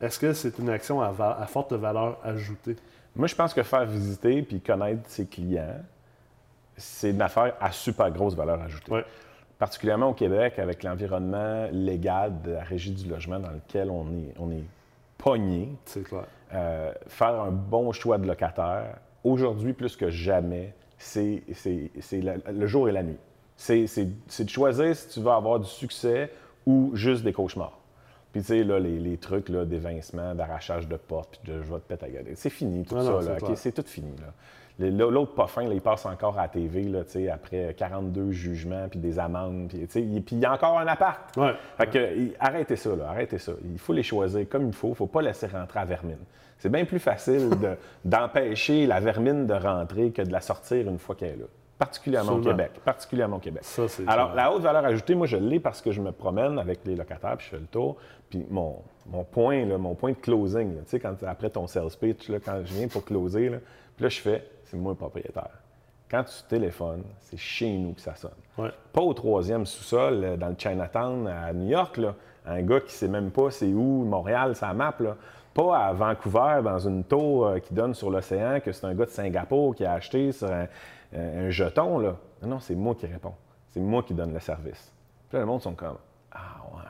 est-ce que c'est une action à, va- à forte valeur ajoutée? Moi, je pense que faire visiter puis connaître ses clients, c'est une affaire à super grosse valeur ajoutée. Ouais. Particulièrement au Québec, avec l'environnement légal de la régie du logement dans lequel on est, on est pogné. C'est clair. Euh, faire un bon choix de locataire, aujourd'hui plus que jamais, c'est le jour et la nuit. C'est de choisir si tu veux avoir du succès ou juste des cauchemars. Puis tu sais, là, les, les trucs là, d'évincement, d'arrachage de portes, puis de je vais te péter à gueuler. C'est fini, tout Ah ça. non, là, c'est. C'est tout fini. là. L'autre pas fin, là, il passe encore à la TV là, tu sais, après 42 jugements, puis des amendes. Puis tu sais, il puis il y a encore un appart. Ouais. Fait que, arrêtez ça, là, arrêtez ça. Il faut les choisir comme il faut. Il ne faut pas laisser rentrer à vermine. C'est bien plus facile de- d'empêcher la vermine de rentrer que de la sortir une fois qu'elle est là. Particulièrement au. Québec. Particulièrement au Québec. Ça, Alors, la haute valeur ajoutée, moi, je l'ai parce que je me promène avec les locataires, puis je fais le tour. Puis mon, mon point, là, mon point de closing, tu sais, quand, après ton sales pitch, là, quand je viens pour closer, là, puis là, je fais, c'est moi le propriétaire. Quand tu téléphones, c'est chez nous que ça sonne. Ouais. Pas au troisième sous-sol, euh, dans le Chinatown à New York, là. un gars qui sait même pas c'est où, Montréal, sa map. Là. Pas à Vancouver, dans une tour euh, qui donne sur l'océan, que c'est un gars de Singapour qui a acheté sur un, un- un jeton. Là. Non, non, c'est moi qui réponds. C'est moi qui donne le service. Puis là, le monde sont comme Ah ouais.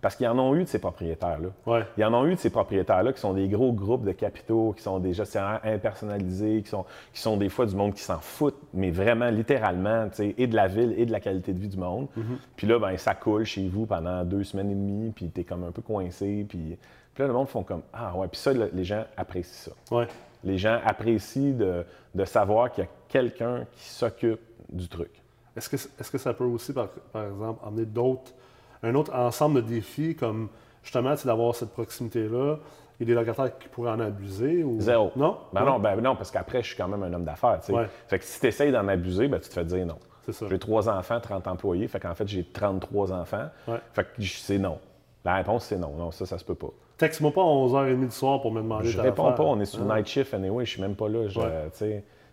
Parce qu'ils en ont eu de ces propriétaires-là. Ouais. Ils en ont eu de ces propriétaires-là qui sont des gros groupes de capitaux, qui sont des gestionnaires impersonnalisés, qui sont, qui sont des fois du monde qui s'en foutent, mais vraiment, littéralement, et de la ville et de la qualité de vie du monde. Puis là, ben, ça coule chez vous pendant deux semaines et demie, puis t'es comme un peu coincé, puis, puis là, le monde font comme Ah ouais, puis ça, le- les gens apprécient ça. Ouais. Les gens apprécient de, de savoir qu'il y a quelqu'un qui s'occupe du truc. Est-ce que, ça peut aussi, par, par exemple, amener d'autres, un autre ensemble de défis, comme justement, d'avoir cette proximité-là et des locataires qui pourraient en abuser? Ou... Zéro. Non? Ben non, ben non, parce qu'après, je suis quand même un homme d'affaires. Ouais. Fait que si tu essayes d'en abuser, ben, tu te fais dire non. J'ai trois enfants, 30 employés. Fait qu'en fait, j'ai 33 enfants. Ouais. Fait que c'est non. La réponse, c'est non. Non, ça, ça se peut pas. Texte-moi pas à 11h30 du soir pour me demander Je réponds affaire. pas, on est sur night shift anyway, je suis même pas là. je- Ouais.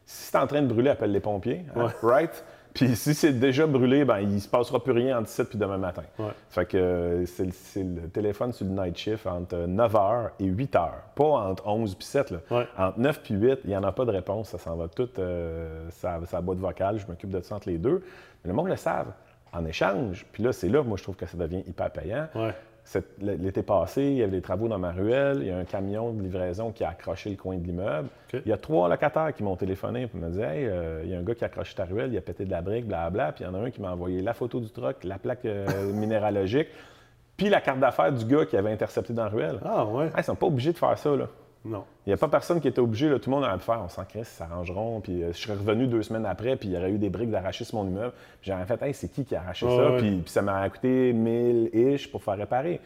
Si c'est en train de brûler, appelle les pompiers. hein. Right? Puis si c'est déjà brûlé, ben, il se passera plus rien entre 17 puis demain matin. Ouais. Fait que euh, c'est le- téléphone sur le night shift entre 9h et 8h. Pas entre 11 puis 7. Là. Ouais. Entre 9 puis 8, il n'y en a pas de réponse. Ça s'en va tout. Euh, ça, ça boîte vocale. Je m'occupe de ça entre les deux. Mais le monde le savent. En échange, puis là, c'est là, moi, je trouve que ça devient hyper payant. Ouais. L'été passé, il y avait des travaux dans ma ruelle. Il y a un camion de livraison qui a accroché le coin de l'immeuble. Il y a trois locataires qui m'ont téléphoné pour me dire Hey, euh, il y a un gars qui a accroché ta ruelle, il a pété de la brique, blablabla. Puis il y en a un qui m'a envoyé la photo du truck, la plaque euh, minéralogique, puis la carte d'affaires du gars qui avait intercepté dans la ruelle. Ah, ouais. Hey, ils sont pas obligés de faire ça. Là. Non. Il n'y a pas personne qui était obligé. Là. Tout le monde aurait pu faire. On s'en crée, ça s'arrangeront. Puis euh, je serais revenu deux semaines après, puis il y aurait eu des briques d'arracher sur mon immeuble. Puis j'aurais fait, hey, c'est qui qui a arraché ça? Puis, puis ça m'a coûté 1000 ish pour faire réparer.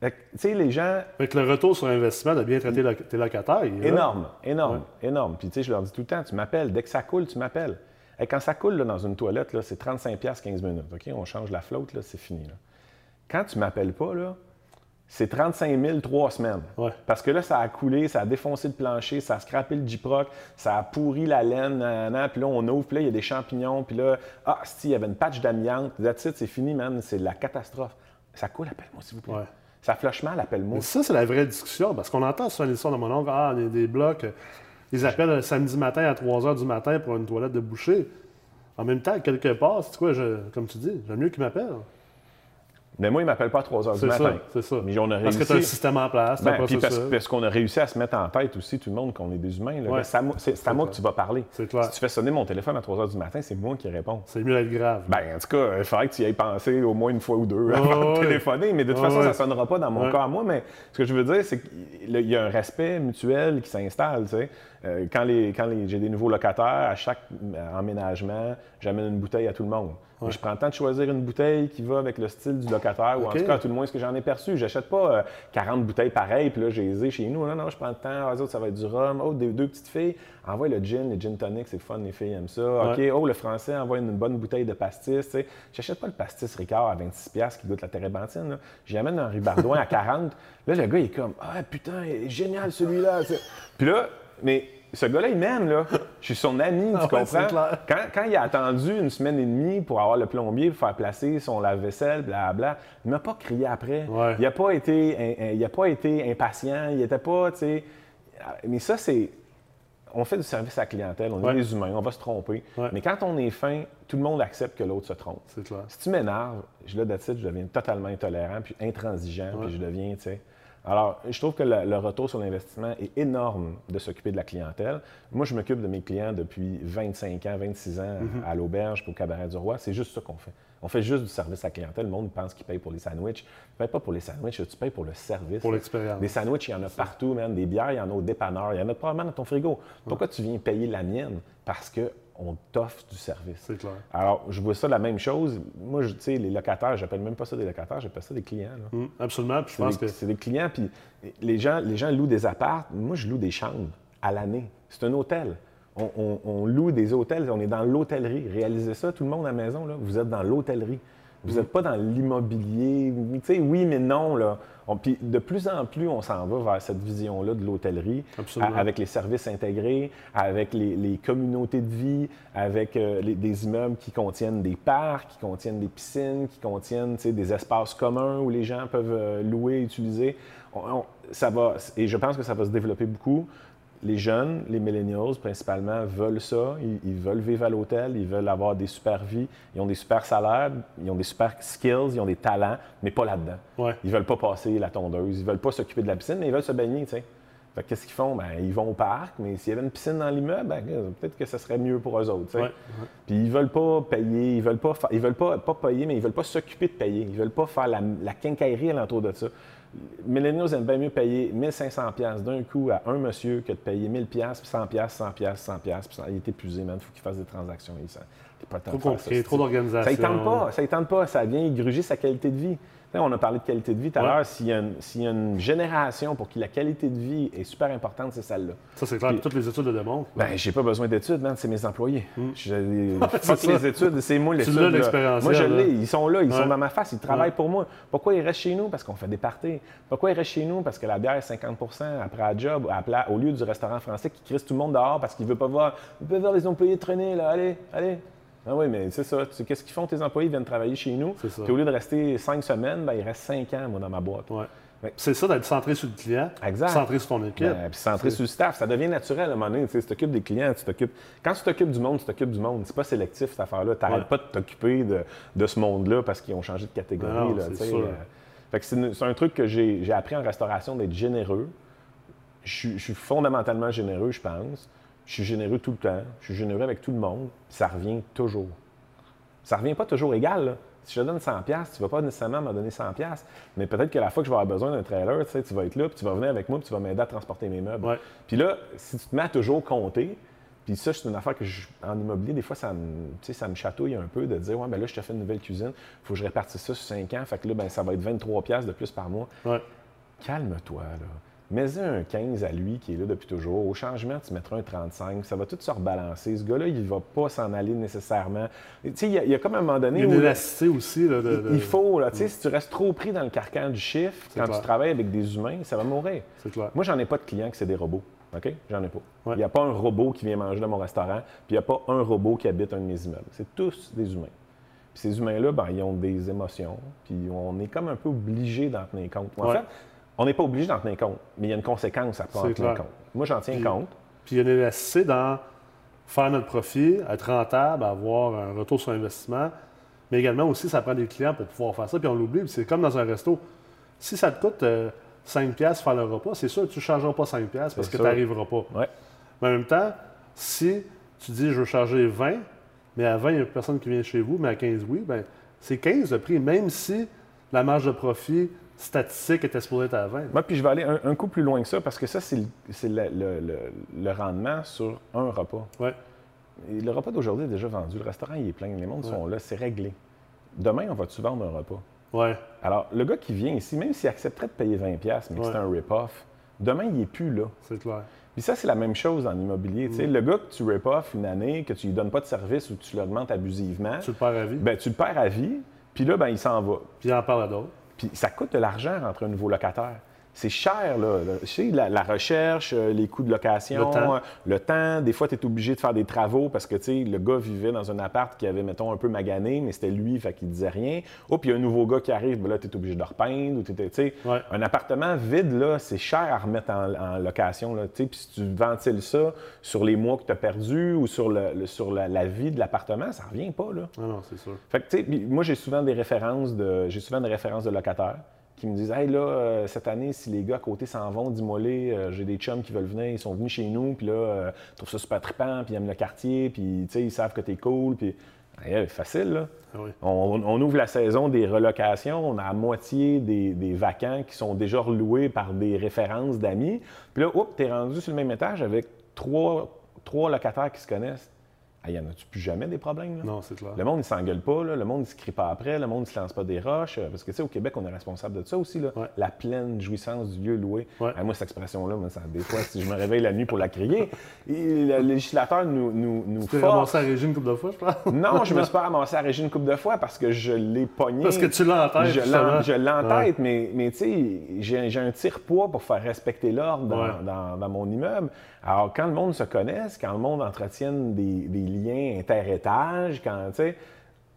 Tu sais, les gens, Fait que le retour sur investissement de bien traiter tes locataires, énorme, énorme, énorme. Puis tu sais, je leur dis tout le temps, tu m'appelles. Dès que ça coule, tu m'appelles. Hey, quand ça coule là, dans une toilette, là, c'est 35$ 15 minutes. OK? On change la flotte, là, c'est fini. là. Quand tu m'appelles pas, là, c'est 35 000 trois semaines. Ouais. Parce que là, ça a coulé, ça a défoncé le plancher, ça a scrappé le J-Proc, ça a pourri la laine, puis là, on ouvre, puis là, il y a des champignons, puis là, ah, si, il y avait une patch d'amiante, that's it, c'est fini, man, c'est la catastrophe. Ça coule, appelle-moi, s'il vous plaît. Ouais. Ça flush mal, appelle-moi. Ça, c'est la vraie discussion, parce qu'on entend souvent l'histoire de mon oncle, ah, on a des blocs, euh, ils appellent le samedi matin à 3 h du matin pour une toilette de boucher. En même temps, quelque part, c'est quoi, je, comme tu dis, j'aime mieux qu'ils m'appellent. Mais moi, il m'appelle pas à 3 h du matin. c'est ça. Mais on a Parce que réussi. tu as un système en place, Ben, puis parce, qu'on a réussi à se mettre en tête aussi, tout le monde, qu'on est des humains. là. Ouais. C'est à moi, que tu vas parler. C'est clair. Si tu fais sonner mon téléphone à 3 h du matin, c'est moi qui réponds. C'est mieux d'être grave. Ben, en tout cas, il faudrait que tu y aies pensé au moins une fois ou deux avant de téléphoner. Mais de toute façon, ouais. ça ne sonnera pas dans mon Ouais. cas à moi. Mais ce que je veux dire, c'est qu'il y a un respect mutuel qui s'installe. tu sais. Euh, quand les, quand les- j'ai des nouveaux locataires, à chaque euh, emménagement, j'amène une bouteille à tout le monde. Je prends le temps de choisir une bouteille qui va avec le style du locataire, ou en tout cas, à tout le moins, ce que j'en ai perçu. J'achète pas euh, 40 bouteilles pareilles, puis là, j'ai les ai chez nous. Non, non, je prends le temps. Ah, les autres, ça va être du rhum. Oh, des, deux petites filles, envoie le gin, les gin tonic, c'est fun, les filles aiment ça. OK, oh, le français envoie une bonne bouteille de pastis. tu sais. J'achète pas le pastis Ricard à 26$ qui goûte la térébenthine. J'y amène un ribardouin à 40. Là, le gars, il est comme Ah, putain, il est génial celui-là. tu sais. Puis là, mais ce gars-là, il m'aime, là. Je suis son ami, tu Ah comprends? clair. Quand, quand il a attendu une semaine et demie pour avoir le plombier, pour faire placer son lave-vaisselle, blablabla, il m'a pas crié après. Ouais. Il n'a pas, été il a pas été impatient, il était pas, tu sais. Mais ça, c'est. On fait du service à la clientèle, on Ouais. est des humains, on va se tromper. Ouais. Mais quand on est fin, tout le monde accepte que l'autre se trompe. C'est clair. Si tu m'énerves, je, it, je deviens totalement intolérant, puis intransigeant, puis je deviens, tu sais. Alors, je trouve que le, le retour sur l'investissement est énorme de s'occuper de la clientèle. Moi, je m'occupe de mes clients depuis 25 ans, 26 ans Mm-hmm. à l'auberge, pour Cabaret du Roi. C'est juste ça qu'on fait. On fait juste du service à la clientèle. Le monde pense qu'il paye pour les sandwichs. Tu ne payes pas pour les sandwichs, tu payes pour le service. Pour l'expérience. Des sandwichs, il y en a partout, man. Des bières, il y en a au dépanneur. Il y en a probablement dans ton frigo. Pourquoi tu viens payer la mienne? Parce qu'on t'offre du service. C'est clair. Alors, je vois ça la même chose. Moi, je- tu sais, les locataires, j'appelle même pas ça des locataires, j'appelle ça des clients. là. Hum, absolument. Puis je C'est pense des, que c'est des clients, puis les gens, les gens louent des apparts. Moi, je loue des chambres à l'année. C'est un hôtel. On, on- on loue des hôtels, on est dans l'hôtellerie. Réalisez ça, tout le monde à la maison, là, vous êtes dans l'hôtellerie. Vous n'êtes pas dans l'immobilier. Tu sais, oui, mais non. Là. On- puis de plus en plus, on s'en va vers cette vision-là de l'hôtellerie, avec les services intégrés, avec les, les communautés de vie, avec euh, les- des immeubles qui contiennent des parcs, qui contiennent des piscines, qui contiennent des espaces communs où les gens peuvent euh, louer, utiliser. On- on- ça va, et je pense que ça va se développer beaucoup. Les jeunes, les millennials principalement, veulent ça. Ils, ils veulent vivre à l'hôtel, ils veulent avoir des super vies, ils ont des super salaires, ils ont des super skills, ils ont des talents, mais pas là-dedans. Ouais. Ils veulent pas passer la tondeuse, ils veulent pas s'occuper de la piscine, mais ils veulent se baigner, tu sais. Qu'est-ce qu'ils font? Ben, ils vont au parc, mais s'il y avait une piscine dans l'immeuble, ben, peut-être que ce serait mieux pour eux autres. Ouais, Puis ils veulent pas payer, ils veulent pas, ils veulent pas, pas payer, mais ils veulent pas s'occuper de payer. Ils veulent pas faire la, la quincaillerie alentour de ça. Millennials aiment bien mieux payer 1500 pièces d'un coup à un monsieur que de payer 1000 pièces, puis 100 pièces, 100 pièces, 100 pièces, puis ça- il est épuisé, man. Il faut qu'il fasse des transactions. Il, ça- il a pas trop compliqué, ça, trop d'organisation. Ça ne tente pas, ça ne tente pas, ça vient gruger sa qualité de vie. On a parlé de qualité de vie tout à l'heure. S'il y, a une- génération pour qui la qualité de vie est super importante, c'est celle-là. Ça, c'est clair. Puis- Toutes les études le démontrent. Ben, j'ai pas besoin d'études, man, c'est mes employés. Fuck ça. les études, c'est moi l'étude. l'as, là. l'expérientiel, Moi, je l'ai. Ils sont là, ils sont dans ma face, ils travaillent Ouais. pour moi. Pourquoi ils restent chez nous? Parce qu'on fait des parties. Pourquoi ils restent chez nous? Parce que la bière est 50% après la job, au lieu du restaurant français qui crisse tout le monde dehors parce qu'il veut pas voir. Il veut voir les employés traîner, là. Allez, allez. Ah oui, mais c'est ça. Tu sais, Qu'est-ce qu'ils font, tes employés? Ils viennent travailler chez nous. C'est ça. Puis au lieu de rester cinq semaines, ben, il reste cinq ans, moi, dans ma boîte. Ouais. Ouais. C'est ça d'être centré sur le client, Exact. centré sur ton équipe. Ben, puis centré sur le staff, ça devient naturel à un moment donné. Tu t'occupes des clients, tu t'occupes. Quand tu t'occupes du monde, tu t'occupes du monde. C'est pas sélectif cette affaire-là. Tu n'arrêtes Ouais. pas de t'occuper de, de ce monde-là parce qu'ils ont changé de catégorie. Non, là, euh. Fait que c'est, un truc que j'ai, j'ai appris en restauration d'être généreux. Je suis fondamentalement généreux, je pense. Je suis généreux tout le temps. Je suis généreux avec tout le monde. Puis ça revient toujours. Ça revient pas toujours égal. là. Si je te donne 100 pièces, tu vas pas nécessairement me donner 100 pièces, mais peut-être que la fois que je vais avoir besoin d'un trailer, tu sais, tu vas être là, puis tu vas venir avec moi, puis tu vas m'aider à transporter mes meubles. Ouais. Puis là, si tu te mets à toujours compter, puis ça, c'est une affaire que je- en immobilier, des fois, ça me, ça me chatouille un peu de dire, ouais, ben là, je te fais une nouvelle cuisine, il faut que je répartisse ça sur 5 ans, fait que là, ben, ça va être 23 pièces de plus par mois. Ouais. Calme-toi, là. Mets-y un 15 à lui qui est là depuis toujours. Au changement, tu mettras un 35. Ça va tout se rebalancer. Ce gars-là, il va pas s'en aller nécessairement. Tu sais, il y, a- il y a comme un moment donné Il y a une aussi. Là, de, de- il faut, là, tu sais, si tu restes trop pris dans le carcan du chiffre, quand clair. tu travailles avec des humains, ça va mourir. C'est clair. Moi, j'en ai pas de clients que c'est des robots. OK? J'en ai pas. Il Ouais. n'y a pas un robot qui vient manger dans mon restaurant, puis il n'y a pas un robot qui habite un de mes immeubles. C'est tous des humains. Puis ces humains-là, ben, ils ont des émotions, puis on est comme un peu obligé d'en tenir compte. En Ouais. fait, on n'est pas obligé d'en tenir compte, mais il y a une conséquence à pas en tenir compte. Moi, j'en tiens Puis- compte. Puis il y a une élasticité dans faire notre profit, être rentable, avoir un retour sur investissement. Mais également aussi, ça prend des clients pour pouvoir faire ça. Puis on l'oublie. Puis c'est comme dans un resto. Si ça te coûte euh, 5 piastres faire le repas, c'est sûr que tu ne chargeras pas 5 piastres parce C'est que tu n'arriveras pas. Ouais. Mais en même temps, si tu dis je veux charger 20, mais à 20, il n'y a personne qui vient chez vous, mais à 15, oui, ben c'est 15 le prix, même si la marge de profit statistique était supposée être à 20. Moi, puis je vais aller un, un coup plus loin que ça, parce que ça, c'est le, c'est le- le- le- le rendement sur un repas. Ouais. Et le repas d'aujourd'hui est déjà vendu. Le restaurant, il est plein. Les mondes sont là. C'est réglé. Demain, on va-tu vendre un repas? Ouais. Alors, le gars qui vient ici, même s'il accepterait de payer 20$, mais que c'est un rip-off, demain, il n'est plus là. C'est clair. Puis ça, c'est la même chose en immobilier. Mm. Tu sais, Le gars que tu rip-off une année, que tu lui donnes pas de service ou que tu l'augmentes abusivement, Tu le perds à vie. ben, tu le perds à vie, puis là, ben, il s'en va. Puis il en parle à d'autres. Puis ça coûte de l'argent rentrer un nouveau locataire. C'est cher, là. Sais, la, la recherche, euh, les coûts de location, Le temps. euh, le temps. Des fois, tu es obligé de faire des travaux parce que, tu sais, le gars vivait dans un appart qui avait, mettons, un peu magané, mais c'était lui, fait qu'il disait rien. Oh, puis il y a un nouveau gars qui arrive, ben là, tu es obligé de repeindre. Ou tu sais, Ouais. Un appartement vide, là, c'est cher à remettre en, en location, là, tu sais. Puis si tu ventiles ça sur les mois que tu as perdus ou sur, le, le- sur la, la vie de l'appartement, ça revient pas, là. Non, non, c'est sûr. Fait que, tu sais, moi, j'ai souvent des références de, j'ai souvent des références de locataires qui me disent Hey, là, euh, cette année, si les gars à côté s'en vont d'immoler, euh, j'ai des chums qui veulent venir, ils sont venus chez nous, puis là, euh, ils trouvent ça super trippant, puis ils aiment le quartier, puis, tu sais, ils savent que t'es cool, puis. Facile, là. Ah oui. On, on ouvre la saison des relocations, on a à moitié des, des vacants qui sont déjà reloués par des références d'amis. Puis là, oups, t'es rendu sur le même étage avec trois, trois locataires qui se connaissent. Il y en a-tu plus jamais des problèmes? Là? Non, c'est clair. Le monde, il s'engueule pas, là. le monde, il se crie pas après, le monde, il se lance pas des roches. euh, Parce que, tu sais, au Québec, on est responsable de ça aussi, là. Ouais. La pleine jouissance du lieu loué. Ouais. Ah, moi, cette expression-là, moi, ça- des fois, si je me réveille la nuit pour la crier, le législateur nous, nous, nous Tu t'es ramassé à la régie une couple de fois, je pense? Non, je me suis pas ramassé à la régie une couple de fois parce que je l'ai pogné. Parce que tu l'as en tête, Je justement. l'en- je l'ai en tête, mais, mais tu sais, j'ai j'ai un tire-poids pour faire respecter l'ordre dans, Ouais. dans- dans mon immeuble. Alors, quand le monde se connaisse, quand le monde entretienne des, des liens inter-étages, quand, tu sais,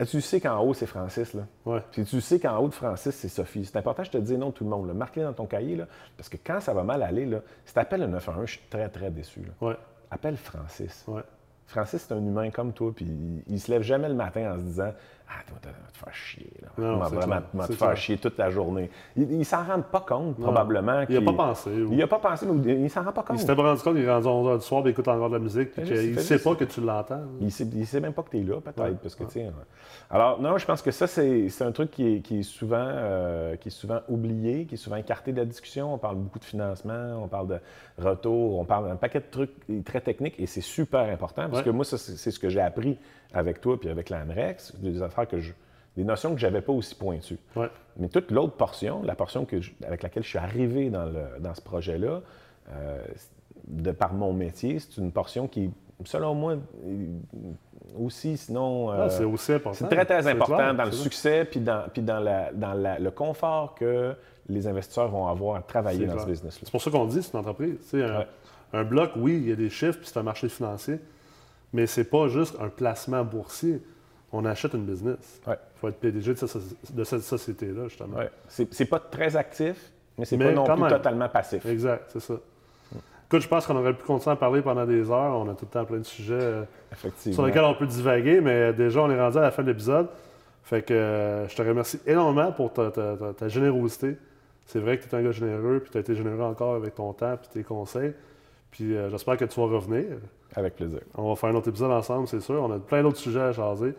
tu sais qu'en haut, c'est Francis, là. Ouais. Puis tu sais qu'en haut de Francis, c'est Sophie. C'est important, je te dis non tout le monde. Marque-les dans ton cahier, là, parce que quand ça va mal aller, là, si tu appelles le 911, je suis très, très déçu. là. Ouais. Appelle Francis. Ouais. Francis, c'est un humain comme toi, puis il, il se lève jamais le matin en se disant Ah, tu vas te, faire chier. Là. Non, vraiment tu vas te faire chier toute la journée. Il, il s'en rend pas compte, probablement. Il n'a pas pensé. ou- Il n'a pas pensé, mais il s'en rend pas compte. Il s'était pas rendu compte qu'il est rendu 11 h du soir, il écoute encore de la musique, puis qu'il ne sait pas que tu l'entends. Il sait, il sait même pas que tu es là, peut-être. Ouais, parce que, Alors, non, je pense que ça, c'est c'est un truc qui est, qui est souvent, euh, qui est souvent oublié, qui est souvent écarté de la discussion. On parle beaucoup de financement, on parle de retour, on parle d'un paquet de trucs très techniques et c'est super important parce Ouais. que moi, c'est ce que j'ai appris avec toi puis avec l'AMREX, des affaires que je. des notions que j'avais pas aussi pointues. Ouais. Mais toute l'autre portion, la portion que je- avec laquelle je suis arrivé dans, le- dans ce projet-là, euh, de par mon métier, c'est une portion qui, selon moi, est aussi, sinon, euh, c'est aussi important. c'est très, très important clair, dans le vrai. succès puis dans, puis dans, la- dans la- le confort que les investisseurs vont avoir à travailler dans clair. ce business-là. C'est pour ça qu'on dit, c'est une entreprise. Un, Ouais. un bloc, oui, il y a des chiffres, puis c'est un marché financier, mais c'est pas juste un placement boursier. On achète une business. Il Ouais. faut être PDG de, cette- de cette société-là, justement. Ouais. C'est pas très actif, mais c'est pas non plus même. totalement passif. Exact, c'est ça. Écoute, je pense qu'on aurait pu continuer à parler pendant des heures. On a tout le temps plein de sujets euh, sur lesquels on peut divaguer, mais déjà, on est rendu à la fin de l'épisode. Fait que euh, je te remercie énormément pour ta, ta- ta- ta générosité. C'est vrai que tu es un gars généreux, puis tu as été généreux encore avec ton temps puis tes conseils. Puis euh, j'espère que tu vas revenir. Avec plaisir. On va faire un autre épisode ensemble, c'est sûr. On a plein d'autres sujets à jaser.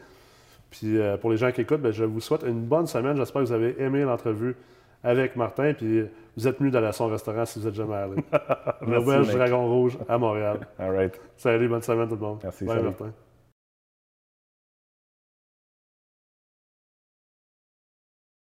Puis euh, pour les gens qui écoutent, ben, je vous souhaite une bonne semaine. J'espère que vous avez aimé l'entrevue avec Martin. Puis vous êtes venu d'aller à son restaurant si vous êtes jamais allé. L'Auberge. Dragon Rouge à Montréal. All right. Salut, bonne semaine tout le monde. Merci, Bye, salut. Martin.